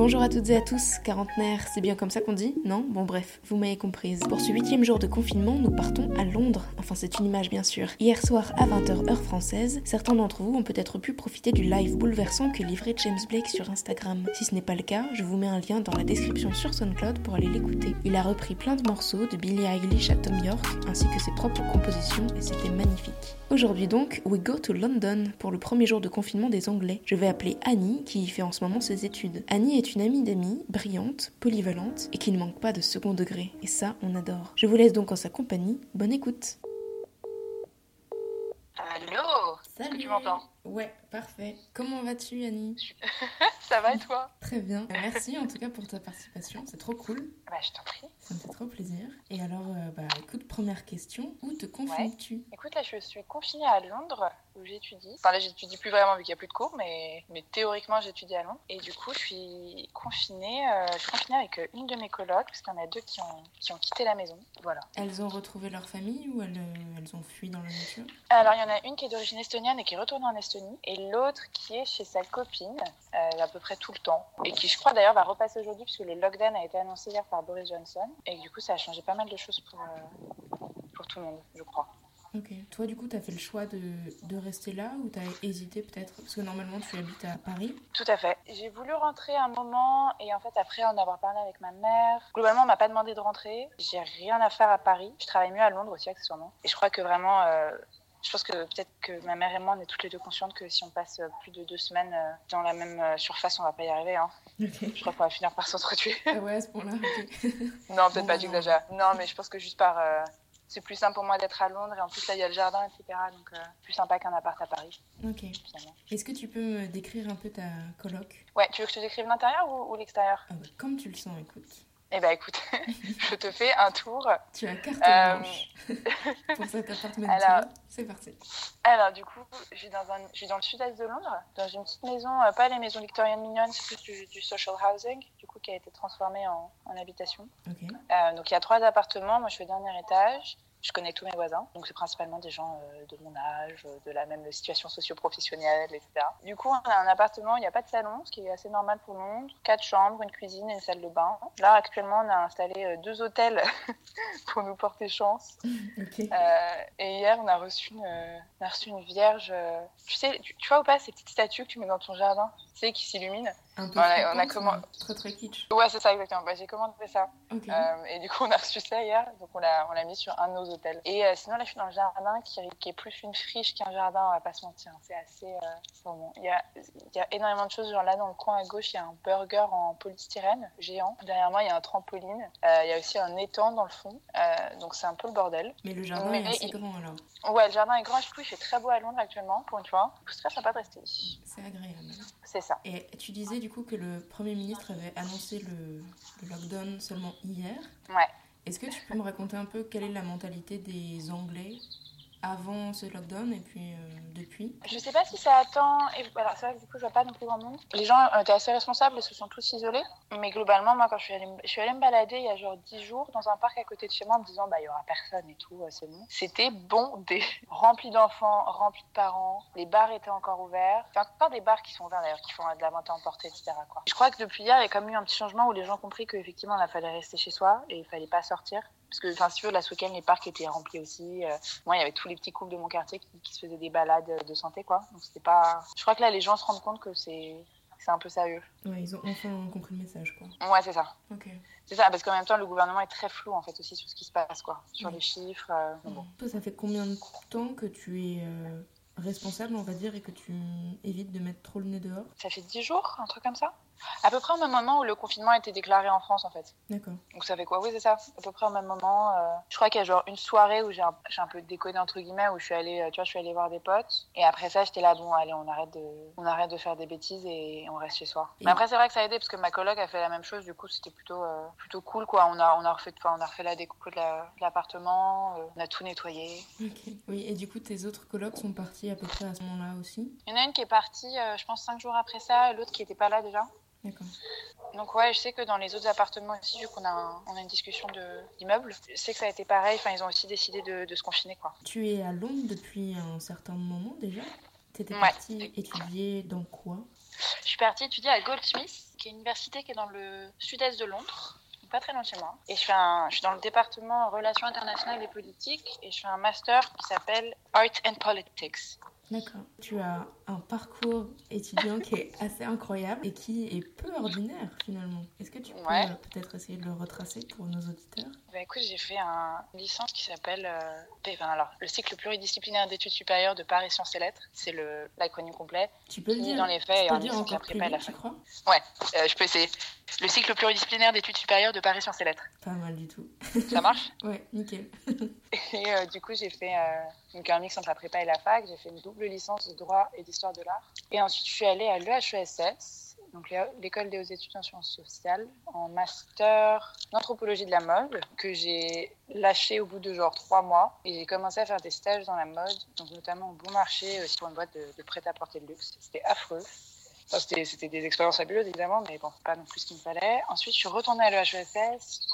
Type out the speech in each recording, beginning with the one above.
Bonjour à toutes et à tous, quarantenaire, c'est bien comme ça qu'on dit Non? Bon bref, vous m'avez comprise. Pour ce huitième jour de confinement, nous partons à Londres. Enfin c'est une image bien sûr. Hier soir à 20h heure française, certains d'entre vous ont peut-être pu profiter du live bouleversant que livrait James Blake sur Instagram. Si ce n'est pas le cas, je vous mets un lien dans la description sur SoundCloud pour aller l'écouter. Il a repris plein de morceaux de Billie Eilish à Tom York, ainsi que ses propres compositions, et c'était magnifique. Aujourd'hui donc, we go to London pour le premier jour de confinement des Anglais. Je vais appeler Annie, qui y fait en ce moment ses études. Annie est une amie d'amis, brillante, polyvalente et qui ne manque pas de second degré. Et ça, on adore. Je vous laisse donc en sa compagnie. Bonne écoute. Allô? Salut. Tu m'entends? Ouais, parfait. Comment vas-tu, Annie Ça va et toi Très bien. Merci en tout cas pour ta participation. C'est trop cool. Bah je t'en prie. Ça me fait trop plaisir. Et alors, euh, bah écoute, première question. Où te confines-tu Écoute, là je suis confinée à Londres où j'étudie. Enfin là j'étudie plus vraiment vu qu'il n'y a plus de cours, mais, mais théoriquement j'étudie à Londres. Et du coup je suis confinée, euh, je suis confinée avec euh, une de mes colocs parce qu'il y en a deux qui ont, qui ont quitté la maison. Voilà. Elles ont retrouvé leur famille ou elles, elles ont fui dans la nature? Alors il y en a une qui est d'origine estonienne et qui retourne en Estonie et l'autre qui est chez sa copine euh, à peu près tout le temps et qui je crois d'ailleurs va repasser aujourd'hui puisque le lockdown a été annoncé hier par Boris Johnson et du coup ça a changé pas mal de choses pour, euh, pour tout le monde je crois. Ok. Toi, du coup, t'as fait le choix de, de rester là ou t'as hésité peut-être? Parce que normalement, tu habites à Paris. Tout à fait. J'ai voulu rentrer un moment et en fait après en avoir parlé avec ma mère, globalement on m'a pas demandé de rentrer. J'ai rien à faire à Paris. Je travaille mieux à Londres aussi accessoirement. Et je crois que vraiment, euh, je pense que peut-être que ma mère et moi on est toutes les deux conscientes que si on passe euh, plus de deux semaines euh, dans la même euh, surface, on va pas y arriver. Hein. Je crois qu'on va finir par s'entretuer. Ah ouais, à ce point-là, non, peut-être pas, non. j'exagère. Non, mais je pense que juste par, euh, c'est plus simple pour moi d'être à Londres et en plus là il y a le jardin, etc. Donc euh, plus sympa qu'un appart à Paris Ok. Est-ce que tu peux me décrire un peu ta coloc? Ouais, tu veux que je te décrive l'intérieur ou, ou l'extérieur? Ah bah, Comme tu le sens, écoute. Eh ben écoute, je te fais un tour. Tu as carte Euh, blanche pour cet appartement. alors- C'est parti. Alors du coup, je suis dans, un, dans le sud-est de Londres, dans une petite maison, euh, pas les maisons victoriennes mignonnes, c'est plus du, du social housing, du coup qui a été transformée en, en habitation. Ok. Euh, donc il y a trois appartements, moi je suis au dernier étage. Je connais tous mes voisins, donc c'est principalement des gens euh, de mon âge, euh, de la même situation socio-professionnelle, etc. Du coup, on a un appartement, il n'y a pas de salon, ce qui est assez normal pour Londres. Quatre chambres, une cuisine et une salle de bain. Là, actuellement, on a installé euh, deux hôtels pour nous porter chance. Euh, et hier, on a reçu une, on a reçu une vierge. tu sais, tu, tu vois ou pas ces petites statues que tu mets dans ton jardin, sais, qui s'illuminent Un peu on a- on mais Très très kitsch. Ouais, c'est ça exactement. Bah, j'ai commandé ça. Euh, et du coup, on a reçu ça hier, donc on l'a, on l'a mis sur un de nos hôtels. Et euh, sinon, là, je suis dans le jardin qui, qui est plus une friche qu'un jardin, on va pas se mentir. C'est assez. Euh, bon. Il, y a, il y a énormément de choses. Genre là, dans le coin à gauche, il y a un burger en polystyrène géant. Derrière moi, il y a un trampoline. Euh, il y a aussi un étang dans le fond. Donc c'est un peu le bordel. Mais le jardin mais- est assez il- grand alors. Ouais, le jardin est grand. Je trouve il fait très beau à Londres actuellement, pour une fois. C'est très sympa de rester. C'est agréable. C'est ça. Et tu disais du coup que le Premier ministre avait annoncé le, le lockdown seulement hier. Ouais. Est-ce que tu peux me raconter un peu quelle est la mentalité des Anglais avant ce lockdown et puis euh, depuis Je sais pas si ça attend. Et voilà, c'est vrai que du coup, je vois pas non plus grand monde. Les gens ont été assez responsables et se sont tous isolés. Mais globalement, moi, quand je suis allée, me- balader il y a genre 10 jours dans un parc à côté de chez moi en me disant, bah, il y aura personne et tout, euh, c'est bon. C'était bondé. Rempli d'enfants, rempli de parents. Les bars étaient encore ouverts. A encore des bars qui sont ouverts d'ailleurs, qui font de la vente à emporter, etc. Je crois que depuis hier, il y a quand même eu un petit changement où les gens ont compris qu'effectivement, il fallait rester chez soi et il fallait pas sortir. Parce que, enfin, veux, la week-end, les parcs étaient remplis aussi. Euh, moi, il y avait tous les petits couples de mon quartier qui, qui se faisaient des balades de santé, quoi. Donc, c'était pas. Je crois que là, les gens se rendent compte que c'est c'est un peu sérieux. Ouais, ils ont enfin compris le message quoi. Ouais, c'est ça. Ok. C'est ça, parce qu'en même temps, le gouvernement est très flou, en fait, aussi sur ce qui se passe, quoi. Sur Oui. les chiffres. euh, bon. Ça fait combien de temps que tu es euh, responsable, on va dire, et que tu évites de mettre trop le nez dehors Ça fait 10 jours, un truc comme ça? À peu près au même moment où le confinement a été déclaré en France, en fait. D'accord. Donc, ça fait quoi? Oui, c'est ça. À peu près au même moment. euh, Je crois qu'il y a genre une soirée où j'ai un... un peu déconné, entre guillemets, où je suis allée, euh, tu vois, je suis allée voir des potes. Et après ça, j'étais là, bon, allez, on arrête de, on arrête de faire des bêtises et on reste chez soi. Et- Mais après, c'est vrai que ça a aidé parce que ma coloc a fait la même chose. Du coup, c'était plutôt, euh, plutôt cool, quoi. On a, on a refait, enfin, on a refait la déco de la- de l'appartement, euh, on a tout nettoyé. Ok. Oui, et du coup, tes autres colocs sont partis à peu près à ce moment-là aussi Il y en a une qui est partie, euh, je pense, cinq jours après ça, et l'autre qui était pas là déjà. D'accord. Donc ouais, je sais que dans les autres appartements aussi, vu qu'on a, un- on a une discussion d'immeubles, je sais que ça a été pareil. Enfin, ils ont aussi décidé de, de se confiner, quoi. Tu es à Londres depuis un certain moment déjà T'étais Ouais. partie étudier dans quoi? Je suis partie étudier à Goldsmith, qui est une université qui est dans le sud-est de Londres, pas très loin de chez moi. Et je, fais je suis dans le département Relations internationales et politiques et je fais un master qui s'appelle Art and Politics. D'accord. Tu as un parcours étudiant qui est assez incroyable et qui est peu ordinaire finalement. Est-ce que tu peux Ouais. euh, peut-être essayer de le retracer pour nos auditeurs? Bah, écoute, j'ai fait un, une licence qui s'appelle euh, P- enfin, alors, le cycle pluridisciplinaire d'études supérieures de Paris Sciences et Lettres. C'est l'acronyme complet. Tu peux le dire dans les faits, Tu peux en dire pas à la fin. crois? Euh, je peux essayer. Le cycle pluridisciplinaire d'études supérieures de Paris Sciences et Lettres. Pas mal du tout. Ça marche? Ouais, nickel. Et euh, du coup, j'ai fait donc un mix entre la prépa et la fac. J'ai fait une double licence de droit et d'histoire de l'art. Et ensuite, je suis allée à l'EHESS, donc l'é- l'école des hautes études en sciences sociales, en master d'anthropologie de la mode, que j'ai lâché au bout de genre trois mois. Et j'ai commencé à faire des stages dans la mode, donc notamment au bon marché, pour une boîte de, de prêt-à-porter de luxe. C'était affreux. Enfin, c'était, des expériences fabuleuses, évidemment, mais bon, pas non plus ce qu'il me fallait. Ensuite, je suis retournée à l'EHESS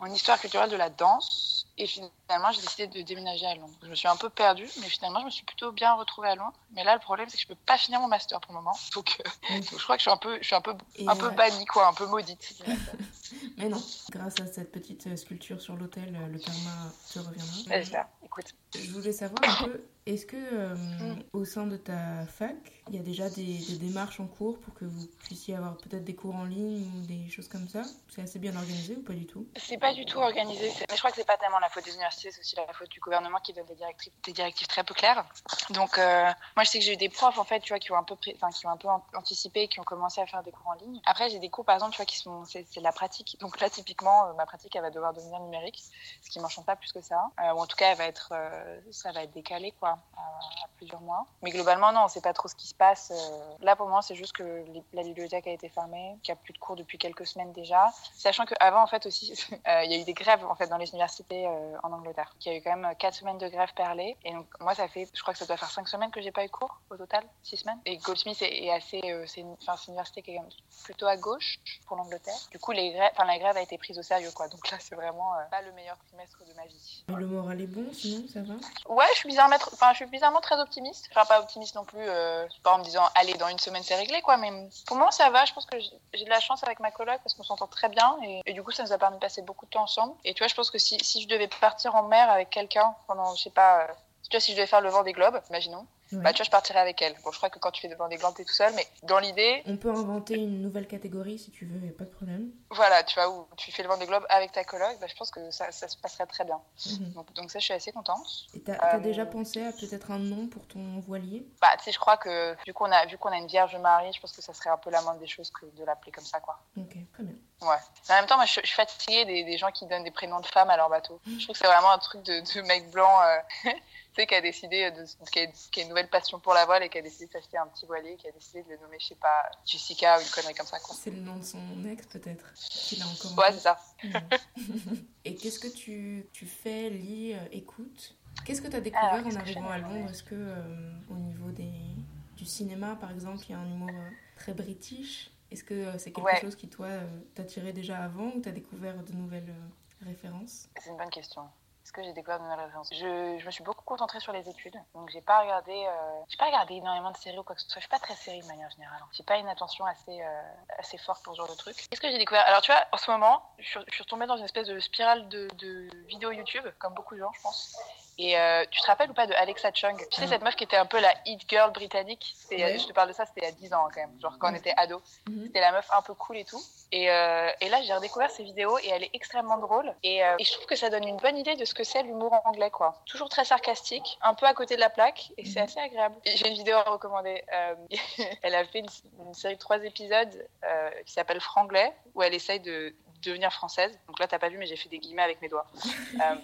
en histoire culturelle de la danse. Et finalement, j'ai décidé de déménager à Londres. Je me suis un peu perdue, mais finalement, je me suis plutôt bien retrouvée à Londres. Mais là, le problème, c'est que je peux pas finir mon master pour le moment. Donc, euh, donc je crois que je suis un peu, je suis un peu, Et, un peu bannie, quoi, un peu maudite. Mais non, grâce à cette petite euh, sculpture sur l'autel, euh, le karma te reviendra. C'est ça. Écoute, Je voulais savoir un peu, est-ce que euh, Mm. au sein de ta fac, il y a déjà des, des démarches en cours pour que vous puissiez avoir peut-être des cours en ligne ou des choses comme ça? C'est assez bien organisé ou pas du tout? C'est pas du tout organisé. Mais je crois que c'est pas tellement la faute des universités, c'est aussi la faute du gouvernement qui donne des directives, des directives très peu claires. Donc, euh, moi, je sais que j'ai eu des profs, en fait, tu vois, qui ont un peu, enfin, qui ont un peu an- anticipé, qui ont commencé à faire des cours en ligne. Après, j'ai des cours, par exemple, tu vois, qui sont, c'est de la pratique. Donc là, typiquement, euh, ma pratique, elle va devoir devenir numérique, ce qui m'enchante pas plus que ça. Euh, ou en tout cas, elle va être, ça va être décalé, quoi, à, à plusieurs mois. Mais globalement, non, on sait pas trop ce qui se passe. Euh, Là, pour moi, c'est juste que la bibliothèque a été fermée, qu'il y a plus de cours depuis quelques semaines déjà. Sachant qu'avant, en fait, aussi, euh, il y a eu des grèves, en fait, dans les universités euh, en Angleterre. Il y a eu quand même 4 semaines de grève perlée. Et donc, moi, ça fait, je crois que ça doit faire 5 semaines que j'ai pas eu cours au total, 6 semaines. Et Goldsmith est, assez, c'est une, enfin, c'est une université qui est quand même plutôt à gauche pour l'Angleterre. Du coup, les grèves, enfin, la grève a été prise au sérieux, quoi. Donc là, c'est vraiment pas le meilleur trimestre de ma vie. Le moral est bon, sinon ça va? Ouais, je suis bizarrement, tr- enfin, je suis bizarrement très optimiste. Enfin, pas optimiste non plus, euh, pas en me disant, allez, dans une semaine c'est réglé, quoi. Mais pour moi, ça va. Je pense que j'ai de la chance avec ma coloc parce qu'on s'entend très bien et, et du coup, ça nous a permis de passer beaucoup de temps ensemble. Et tu vois, je pense que si, si je devais partir en mer avec quelqu'un pendant, je sais pas, euh, tu vois, si je devais faire le vent des globes, imaginons, Ouais. bah, tu vois, je partirais avec elle. Bon, je crois que quand tu fais le vent des globes, t'es tout seul, mais dans l'idée, On peut inventer une nouvelle catégorie si tu veux, y a pas de problème. voilà, tu vois, où tu fais le des globes avec ta coloc, bah, je pense que ça, ça se passerait très bien. Mhm. Donc, donc ça, je suis assez contente. Et t'as Euh, déjà pensé à peut-être un nom pour ton voilier? Bah, tu sais, je crois que vu qu'on a, vu qu'on a une Vierge Marie, je pense que ça serait un peu la moindre des choses que de l'appeler comme ça, quoi. Ok, très bien. Ouais. En même temps, moi, je, je suis fatiguée des, des gens qui donnent des prénoms de femmes à leur bateau. Je trouve que c'est vraiment un truc de, de mec blanc, euh, sais, qui a décidé, de, qui, a, qui a une nouvelle passion pour la voile et qui a décidé de s'acheter un petit voilier, qui a décidé de le nommer, je sais pas, Jessica ou une connerie comme ça. C'est le nom de son ex peut-être qu'il a encore en Ouais, c'est ça. Et qu'est-ce que tu, tu fais, lis, euh, écoutes? Qu'est-ce que tu as découvert Alors, en arrivant à Londres? Est-ce que euh, au niveau des, du cinéma, par exemple, il y a un humour euh, très british? Est-ce que euh, c'est quelque Ouais. chose qui, toi, euh, t'attirait déjà avant ou tu as découvert de nouvelles euh, références? C'est une bonne question. Est-ce que j'ai découvert de nouvelles références je, je me suis beaucoup concentrée sur les études, donc j'ai pas regardé, euh, j'ai pas regardé énormément de séries ou quoi que ce soit. Je suis pas très série de manière générale. hein. J'ai pas une attention assez, euh, assez forte pour ce genre de truc. Qu'est-ce que j'ai découvert? Alors tu vois, en ce moment, je suis, je suis retombée dans une espèce de spirale de, de vidéos YouTube, comme beaucoup de gens, je pense. Et euh, tu te rappelles ou pas de Alexa Chung? Tu sais, Ah. cette meuf qui était un peu la hit girl britannique Ouais. Je te parle de ça, c'était il y a 10 ans quand même, genre quand on Ouais. était ado. Mhm. C'était la meuf un peu cool et tout. Et, euh, et là, j'ai redécouvert ses vidéos et elle est extrêmement drôle. Et, euh, et je trouve que ça donne une bonne idée de ce que c'est l'humour anglais, quoi. Toujours très sarcastique, un peu à côté de la plaque, et c'est Mhm. assez agréable. J'ai une vidéo à recommander. Euh, elle a fait une, une série de trois épisodes euh, qui s'appelle Franglais, où elle essaye de devenir française. Donc là, t'as pas vu, mais j'ai fait des guillemets avec mes doigts. Euh,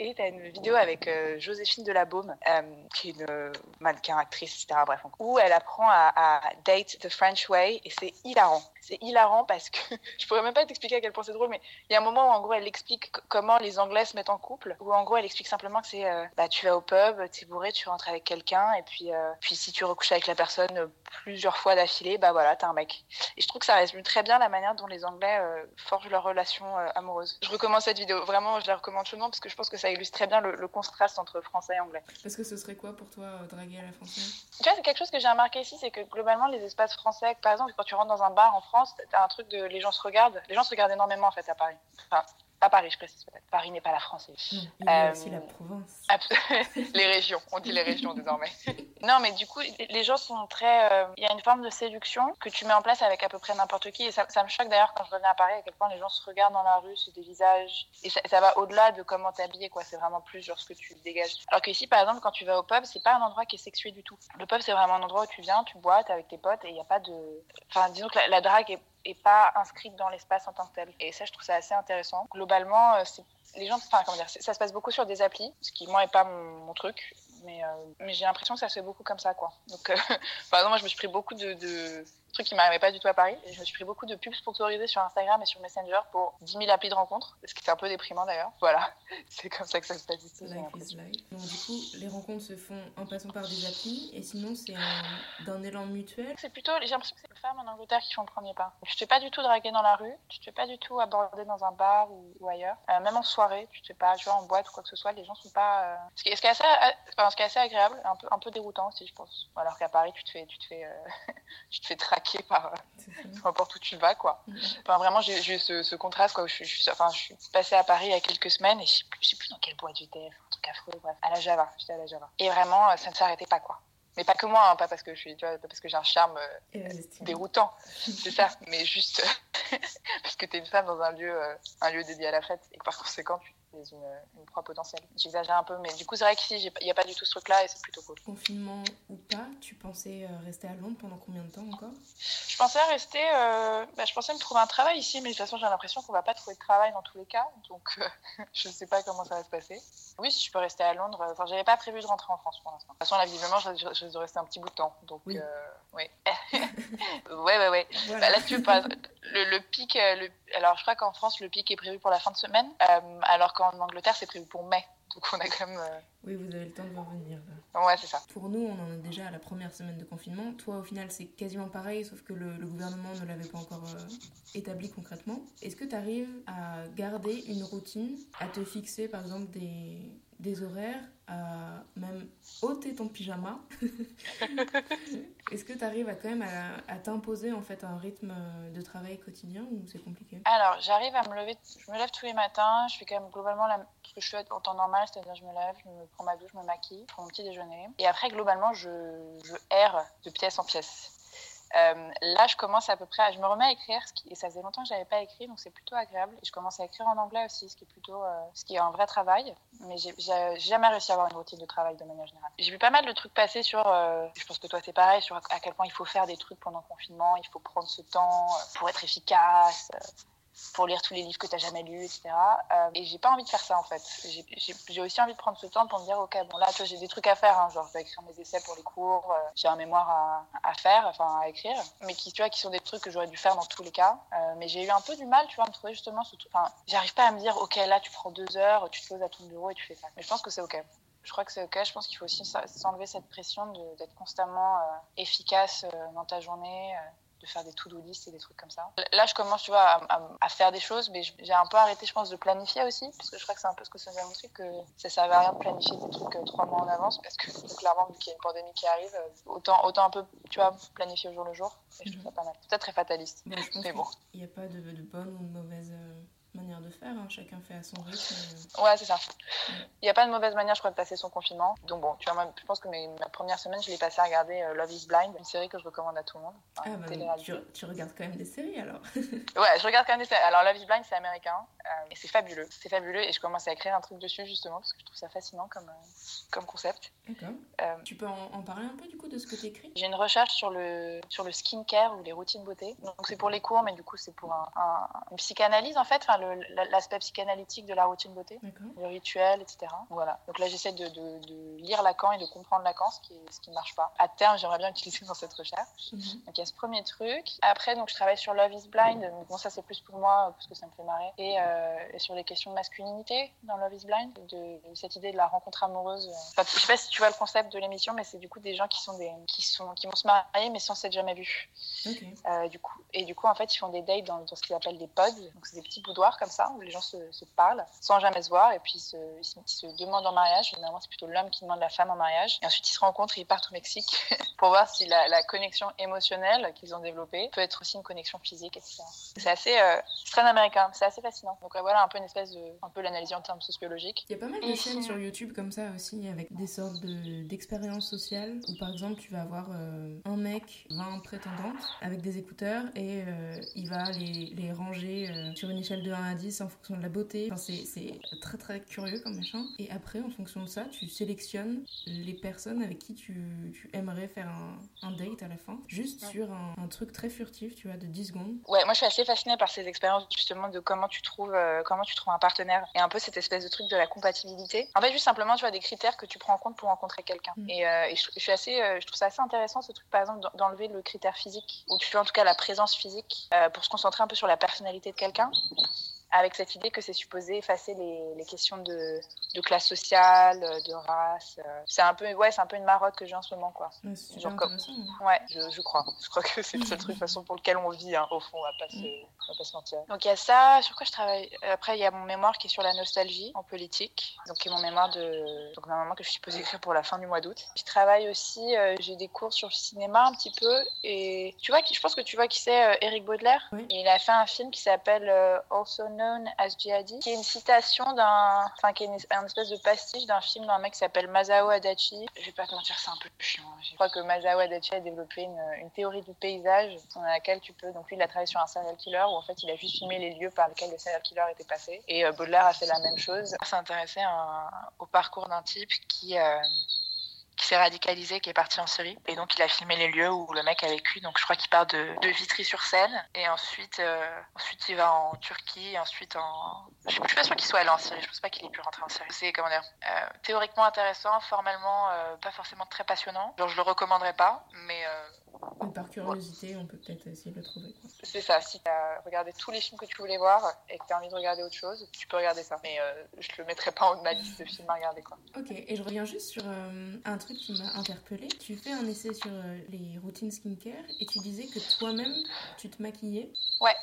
et t'as une vidéo avec euh, Joséphine Delabaume, euh, qui est une mannequin, actrice, etc. Bref, où elle apprend à, à date the French way, et c'est hilarant. C'est hilarant parce que je pourrais même pas t'expliquer à quel point c'est drôle, mais il y a un moment où en gros elle explique comment les Anglais se mettent en couple, où en gros elle explique simplement que c'est euh, bah tu vas au pub, t'es bourré, tu rentres avec quelqu'un et puis euh, puis si tu recouches avec la personne plusieurs fois d'affilée, bah voilà t'es un mec. Et je trouve que ça résume très bien la manière dont les Anglais forgent leur relation amoureuse. Je recommande cette vidéo, vraiment je la recommande chaudement parce que je pense que ça illustre très bien le, le contraste entre français et anglais. Parce que ce serait quoi pour toi draguer à la française? Tu vois c'est quelque chose que j'ai remarqué ici, c'est que globalement les espaces français, par exemple quand tu rentres dans un bar en France, t'as un truc de les gens se regardent. Les gens se regardent énormément en fait à Paris. À Paris, je précise peut-être. Paris n'est pas la France. il y a aussi la province. les régions, on dit les régions désormais. non, mais du coup, les gens sont très. Euh, il y a une forme de séduction que tu mets en place avec à peu près n'importe qui. Et ça, me choque d'ailleurs quand je reviens à Paris à quel point les gens se regardent dans la rue, se dévisagent. Et ça, ça va au-delà de comment t'es habillé, quoi. C'est vraiment plus genre ce que tu dégages. Alors qu'ici, par exemple, quand tu vas au pub, c'est pas un endroit qui est sexué du tout. Le pub, c'est vraiment un endroit où tu viens, tu bois, t'es avec tes potes et il n'y a pas de. Enfin, disons que la, la drague est et pas inscrite dans l'espace en tant que tel. Et ça, je trouve ça assez intéressant. Globalement, euh, les gens, enfin, comment dire, ça se passe beaucoup sur des applis, ce qui, moi, n'est pas mon, truc. Mais, euh, mais j'ai l'impression que ça se fait beaucoup comme ça, quoi. Donc, euh, par exemple, moi, je me suis pris beaucoup de, de truc qui m'arrivait pas du tout à Paris. Et je me suis pris beaucoup de pubs sponsorisées sur Instagram et sur Messenger pour 10 000 applis de rencontres, ce qui était un peu déprimant d'ailleurs. Voilà, c'est comme ça que ça se passe ici. Donc, du coup, les rencontres se font en passant par des applis et sinon c'est d'un élan mutuel? C'est plutôt, j'ai l'impression que c'est les femmes en Angleterre qui font le premier pas. Tu te fais pas du tout draguer dans la rue, tu te fais pas du tout aborder dans un bar ou, ailleurs. Euh, même en soirée, tu te fais pas, tu vois, en boîte ou quoi que ce soit, les gens sont pas. Euh, ce, qui, est assez, euh, ce qui est assez agréable, un peu, un peu déroutant aussi, je pense. Alors qu'à Paris, tu te fais, tu te fais, tu te fais traquer par peu importe où tu vas, quoi. Mm. Enfin, vraiment, j'ai eu ce, contraste, quoi. je, suis, enfin, je suis passée à Paris il y a quelques semaines et je sais plus, sais plus dans quelle boîte j'étais, un truc affreux, bref. À la Java, j'étais à la Java. Et vraiment, euh, ça ne s'arrêtait pas, quoi. Mais pas que moi, hein, pas parce que je suis, tu vois, parce que j'ai un charme euh, déroutant, c'est ça. Mais juste parce que tu es une femme dans un lieu, euh, un lieu dédié à la fête et que par conséquent, tu une, une proie potentielle. J'exagère un peu, mais du coup, c'est vrai qu'ici, il n'y a pas du tout ce truc-là et c'est plutôt cool. Confinement ou pas, tu pensais euh, rester à Londres pendant combien de temps encore? Je pensais rester, euh, bah, je pensais me trouver un travail ici, mais de toute façon, j'ai l'impression qu'on va pas trouver de travail dans tous les cas, donc euh, je ne sais pas comment ça va se passer. Oui, si je peux rester à Londres, enfin, j'avais pas prévu de rentrer en France pour l'instant. De toute façon, là, visiblement, je, je, je rester un petit bout de temps, donc oui. ouais. ouais, ouais, ouais. Bah, là, tu pas le, le pic, le... alors je crois qu'en France, le pic est prévu pour la fin de semaine, alors qu'en en Angleterre, c'est prévu pour mai. Donc on a quand même. Euh, oui, vous avez le temps de revenir. Ouais, c'est ça. Pour nous, on en est déjà à la première semaine de confinement. Toi, au final, c'est quasiment pareil, sauf que le, gouvernement ne l'avait pas encore euh, établi concrètement. Est-ce que tu arrives à garder une routine, à te fixer par exemple des, des horaires, à même ôter ton pyjama. Est-ce que tu arrives à quand même à, à t'imposer en fait un rythme de travail quotidien ou c'est compliqué? Alors j'arrive à me lever, je me lève tous les matins, je fais quand même globalement la, ce que je fais en temps normal, c'est-à-dire je me lève, je me prends ma douche, je me maquille, je prends mon petit déjeuner et après globalement je, je erre de pièce en pièce. Euh, là, je commence à peu près, à, je me remets à écrire, et ça faisait longtemps que j'avais pas écrit, donc c'est plutôt agréable. Et je commence à écrire en anglais aussi, ce qui est plutôt, euh, ce qui est un vrai travail. Mais j'ai jamais réussi à avoir une routine de travail de manière générale. J'ai vu pas mal de trucs passer sur, euh, je pense que toi c'est pareil, sur à quel point il faut faire des trucs pendant le confinement, il faut prendre ce temps pour être efficace pour lire tous les livres que tu n'as jamais lus, etc. Euh, et j'ai pas envie de faire ça en fait. J'ai aussi envie de prendre ce temps pour me dire, ok, bon là, j'ai des trucs à faire, hein, genre je vais écrire mes essais pour les cours, euh, j'ai un mémoire à, faire, enfin à écrire, mais qui, tu vois, qui sont des trucs que j'aurais dû faire dans tous les cas. Euh, mais j'ai eu un peu du mal, tu vois, à me trouver justement ce Enfin, j'arrive pas à me dire, ok, là, tu prends deux heures, tu te poses à ton bureau et tu fais ça. Mais je pense que c'est ok je crois que c'est ok. Je pense qu'il faut aussi s'enlever cette pression d'être constamment euh, efficace dans ta journée, de faire des to-do list et des trucs comme ça. Là, je commence, tu vois, à, faire des choses, mais j'ai un peu arrêté, je pense, de planifier aussi, parce que je crois que c'est un peu ce que ça nous a montré, que ça servait à rien de planifier des trucs euh, trois mois en avance, parce que clairement, vu qu'il y a une pandémie qui arrive, euh, autant, autant un peu, tu vois, planifier au jour le jour. Et je trouve ça pas mal. Peut-être très fataliste, mais bon. Il n'y a pas de, de bonne ou de mauvaise euh, manière de faire, hein. chacun fait à son rythme. Ouais, c'est ça. Il n'y a pas de mauvaise manière, je crois, de passer son confinement. Donc bon, tu vois, moi, je pense que mes, ma première semaine, je l'ai passée à regarder euh, Love is Blind, une série que je recommande à tout le monde. ah bah, tu, tu, regardes quand même des séries alors Ouais, je regarde quand même des séries. Alors Love is Blind, c'est américain, euh, et c'est fabuleux. C'est fabuleux, et je commence à écrire un truc dessus justement, parce que je trouve ça fascinant comme, euh, comme concept. D'accord. tu peux en, parler un peu du coup de ce que tu écris J'ai une recherche sur le, sur le skincare ou les routines beauté. Donc c'est pour les cours, mais du coup c'est pour un, une psychanalyse en fait. Enfin, le, l'aspect psychanalytique de la routine beauté, le rituel, etc. Voilà. Donc là, j'essaie de, de, lire Lacan et de comprendre Lacan, ce qui, ce qui ne marche pas. À terme, j'aimerais bien utiliser dans cette recherche. Mhm. Donc il y a ce premier truc. Après, donc, je travaille sur Love is Blind. Bon, ça, c'est plus pour moi, parce que ça me fait marrer. Et, et, sur les questions de masculinité dans Love is Blind, de, cette idée de la rencontre amoureuse. Enfin, je sais pas si tu vois le concept de l'émission, mais c'est du coup des gens qui sont des, qui sont, qui vont se marier, mais sans s'être jamais vus. Euh, du coup, et du coup, en fait, ils font des dates dans, ce qu'ils appellent des pods. Donc, c'est des petits boudoirs comme ça où les gens se, parlent sans jamais se voir et puis ils se, ils se, demandent en mariage. Généralement, c'est plutôt l'homme qui demande la femme en mariage. Et ensuite, ils se rencontrent et ils partent au Mexique pour voir si la, connexion émotionnelle qu'ils ont développée peut être aussi une connexion physique, etc. C'est assez, euh, très américain. C'est assez fascinant. Donc, voilà un peu une espèce de, un peu l'analyse en termes sociologiques. Il y a pas mal de chaînes sur YouTube comme ça aussi avec des sortes d'expériences sociales où par exemple tu vas avoir euh, un mec, 20 prétendantes avec des écouteurs et euh, il va les, les ranger euh, sur une échelle de 1 à 10 en fonction de la beauté. Enfin, c'est très très curieux comme machin. Et après, en fonction de ça, tu sélectionnes les personnes avec qui tu, tu aimerais faire un, un, date à la fin, juste sur un, un, truc très furtif, tu vois, de 10 secondes. Ouais, moi je suis assez fascinée par ces expériences justement de comment tu trouves, comment tu trouves un partenaire et un peu cette espèce de truc de la compatibilité. En fait, juste simplement, tu vois, des critères que tu prends en compte pour rencontrer quelqu'un. Mm. Et, et je, je, suis assez, je trouve ça assez intéressant ce truc, par exemple, d'enlever le critère physique, ou tu fais en tout cas la présence physique, euh, pour se concentrer un peu sur la personnalité de quelqu'un avec cette idée que c'est supposé effacer les, les questions de, de, classe sociale, de race. Euh. C'est un peu, ouais, c'est un peu une marotte que j'ai en ce moment, quoi. Ouais, Genre comme, ouais, je, je, crois. Je crois que c'est le seul truc, façon, pour lequel on vit, hein, au fond, on va pas se, on va pas se mentir. Donc il y a ça. Sur quoi je travaille Après, il y a mon mémoire qui est sur la nostalgie en politique. Donc qui est mon mémoire de, donc normalement que je suis supposée écrire pour la fin du mois d'août. Je travaille aussi. Euh, j'ai des cours sur le cinéma un petit peu. Et tu vois, je pense que tu vois qui c'est, euh, Eric Baudelaire? Oui. Il a fait un film qui s'appelle Also Known qui est une citation d'un, enfin qui est une, un espèce de pastiche d'un film d'un mec qui s'appelle Masao Adachi. Je vais pas te mentir, c'est un peu chiant. Je crois que Masao Adachi a développé une, théorie du paysage dans laquelle tu peux, donc lui il a travaillé sur un serial killer où en fait il a juste filmé les lieux par lesquels le serial killer était passé. Et euh, Baudelaire a fait la même chose. Intéressé au parcours d'un type qui euh, qui s'est radicalisé, qui est parti en Syrie. Et donc, il a filmé les lieux où le mec a vécu. Donc, je crois qu'il part de, de Vitry-sur-Seine. Et ensuite, euh, ensuite, il va en Turquie. Et ensuite, en. Je suis pas sûre qu'il soit allé en Syrie. Je pense pas qu'il ait pu rentrer en Syrie. C'est, comment dire, euh, théoriquement intéressant, formellement euh, pas forcément très passionnant. Genre, je le recommanderais pas. Mais mais par curiosité, on peut peut-être essayer de le trouver. C'est ça, si tu as regardé tous les films que tu voulais voir et que tu as envie de regarder autre chose, tu peux regarder ça. Mais euh, je le mettrai pas en haut de ma liste de films à regarder. Quoi. Ok, et je reviens juste sur euh, un truc qui m'a interpellée. Tu fais un essai sur euh, les routines skincare et tu disais que toi-même, tu te maquillais. Ouais.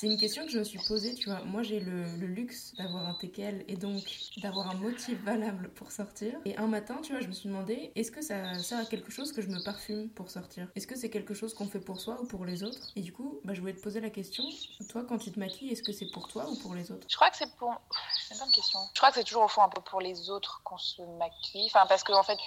C'est une question que je me suis posée, tu vois. Moi, j'ai le, luxe d'avoir un TKL et donc d'avoir un motif valable pour sortir. Et un matin, tu vois, je me suis demandé, est-ce que ça sert à quelque chose que je me parfume pour sortir? Est-ce que c'est quelque chose qu'on fait pour soi ou pour les autres? Et du coup, bah, je voulais te poser la question, toi, quand tu te maquilles, est-ce que c'est pour toi ou pour les autres? Je crois que c'est pour... C'est une bonne question. Je crois que c'est toujours au fond un peu pour les autres qu'on se maquille. Enfin, parce que en fait,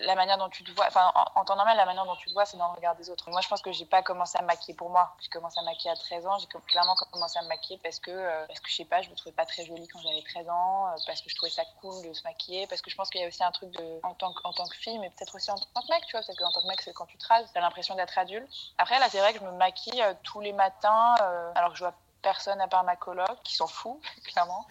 la manière dont tu te vois... Enfin, en, en temps normal, la manière dont tu te vois, c'est dans le regard des autres. Moi, je pense que j'ai pas commencé à maquiller pour moi. J'ai commencé à maquiller à 13 ans. Clairement commencé à me maquiller parce que, euh, parce que je sais pas, je me trouvais pas très jolie quand j'avais 13 ans, euh, parce que je trouvais ça cool de se maquiller, parce que je pense qu'il y a aussi un truc de, en tant que, en tant que fille, mais peut-être aussi en tant que mec, tu vois, parce qu'en tant que mec, c'est quand tu te rases, t'as l'impression d'être adulte. Après, là, c'est vrai que je me maquille euh, tous les matins, alors que je vois personne à part ma coloc qui s'en fout clairement.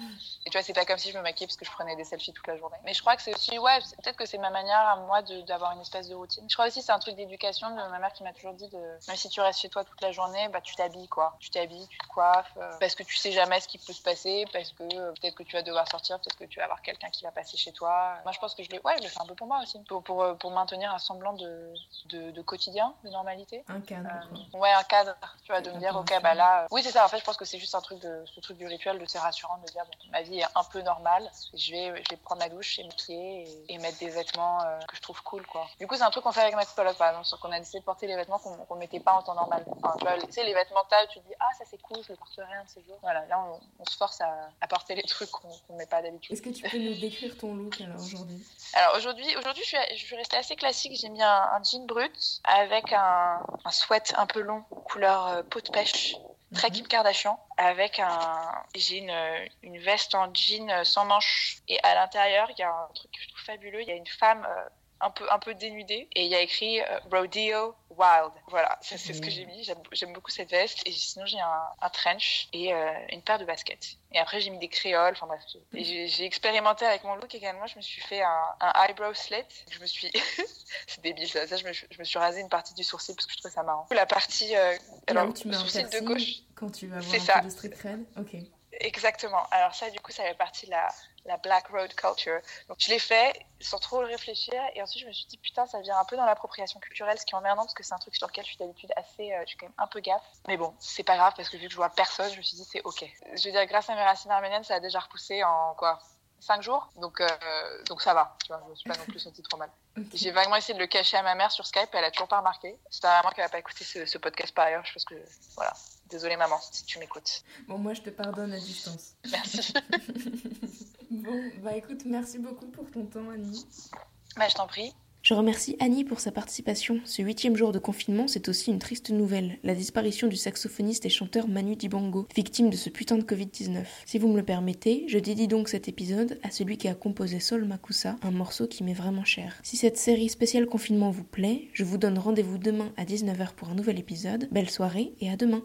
Et tu vois c'est pas comme si je me maquillais parce que je prenais des selfies toute la journée. Mais je crois que c'est aussi ouais peut-être que c'est ma manière à moi d'avoir une espèce de routine. Je crois aussi c'est un truc d'éducation de ma mère qui m'a toujours dit de même si tu restes chez toi toute la journée bah tu t'habilles quoi. Tu t'habilles tu te coiffes euh, parce que tu sais jamais ce qui peut se passer parce que euh, peut-être que tu vas devoir sortir peut-être que tu vas avoir quelqu'un qui va passer chez toi. Moi je pense que je le ouais je le fais un peu pour moi aussi pour pour, pour maintenir un semblant de, de, de quotidien de normalité. Un cadre euh, ouais un cadre tu vois de me dire ok bah là oui c'est ça en fait je pense que c'est juste un truc de ce truc du rituel de c'est rassurant de dire bon, ma vie est un peu normale je vais je vais prendre ma douche et me pieds et, et, mettre des vêtements euh, que je trouve cool quoi. Du coup c'est un truc qu'on fait avec ma psychologue par exemple qu'on a décidé de porter les vêtements qu'on qu mettait pas en temps normal. Enfin, tu vois tu sais les vêtements que tu te dis ah ça c'est cool je le porterai un de ces jours. Voilà là on, on se force à, à, porter les trucs qu'on qu met pas d'habitude. Est-ce que tu peux nous décrire ton look alors aujourd'hui? Alors aujourd'hui aujourd'hui je suis je suis restée assez classique. J'ai mis un, un, jean brut avec un, un sweat un peu long couleur euh, peau de pêche très Kim Kardashian avec un j'ai une, une veste en jean sans manches. Et à l'intérieur il y a un truc que je trouve fabuleux. Il y a une femme euh, un peu, un peu dénudée. Et il y a écrit euh, Rodeo Wild. Voilà, c'est ce que j'ai mis. J'aime beaucoup cette veste. Et sinon, j'ai un, un, trench et euh, une paire de baskets. Et après, j'ai mis des créoles. Enfin bref, j'ai expérimenté avec mon look également. Je me suis fait un, un eyebrow slit. Je me suis. c'est débile ça. ça je, me, je, me, suis rasé une partie du sourcil parce que je trouvais ça marrant. La partie. Euh, alors, tu sourcil de gauche. Quand tu vas avoir un ça. peu de street cred. Ok. Exactement. Alors ça, du coup, ça fait partie de la, la Black Road Culture. Donc je l'ai fait sans trop le réfléchir et ensuite je me suis dit putain ça vient un peu dans l'appropriation culturelle ce qui est emmerdant parce que c'est un truc sur lequel je suis d'habitude assez, euh, je suis quand même un peu gaffe. Mais bon c'est pas grave parce que vu que je vois personne je me suis dit c'est ok. Je veux dire grâce à mes racines arméniennes ça a déjà repoussé en quoi 5 jours? Donc, euh, donc ça va, tu vois, je me suis pas non plus senti trop mal. J'ai vaguement essayé de le cacher à ma mère sur Skype, elle a toujours pas remarqué. C'est pas vraiment qu'elle a pas écouté ce, ce, podcast par ailleurs, je pense que voilà. Désolée maman si tu m'écoutes. Bon moi je te pardonne à distance. Merci. Bon, bah écoute, merci beaucoup pour ton temps, Annie. Bah, je t'en prie. Je remercie Annie pour sa participation. Ce huitième jour de confinement, c'est aussi une triste nouvelle, la disparition du saxophoniste et chanteur Manu Dibango, victime de ce putain de Covid-19. Si vous me le permettez, je dédie donc cet épisode à celui qui a composé Sol Makusa, un morceau qui m'est vraiment cher. Si cette série spéciale confinement vous plaît, je vous donne rendez-vous demain à 19h pour un nouvel épisode. Belle soirée et à demain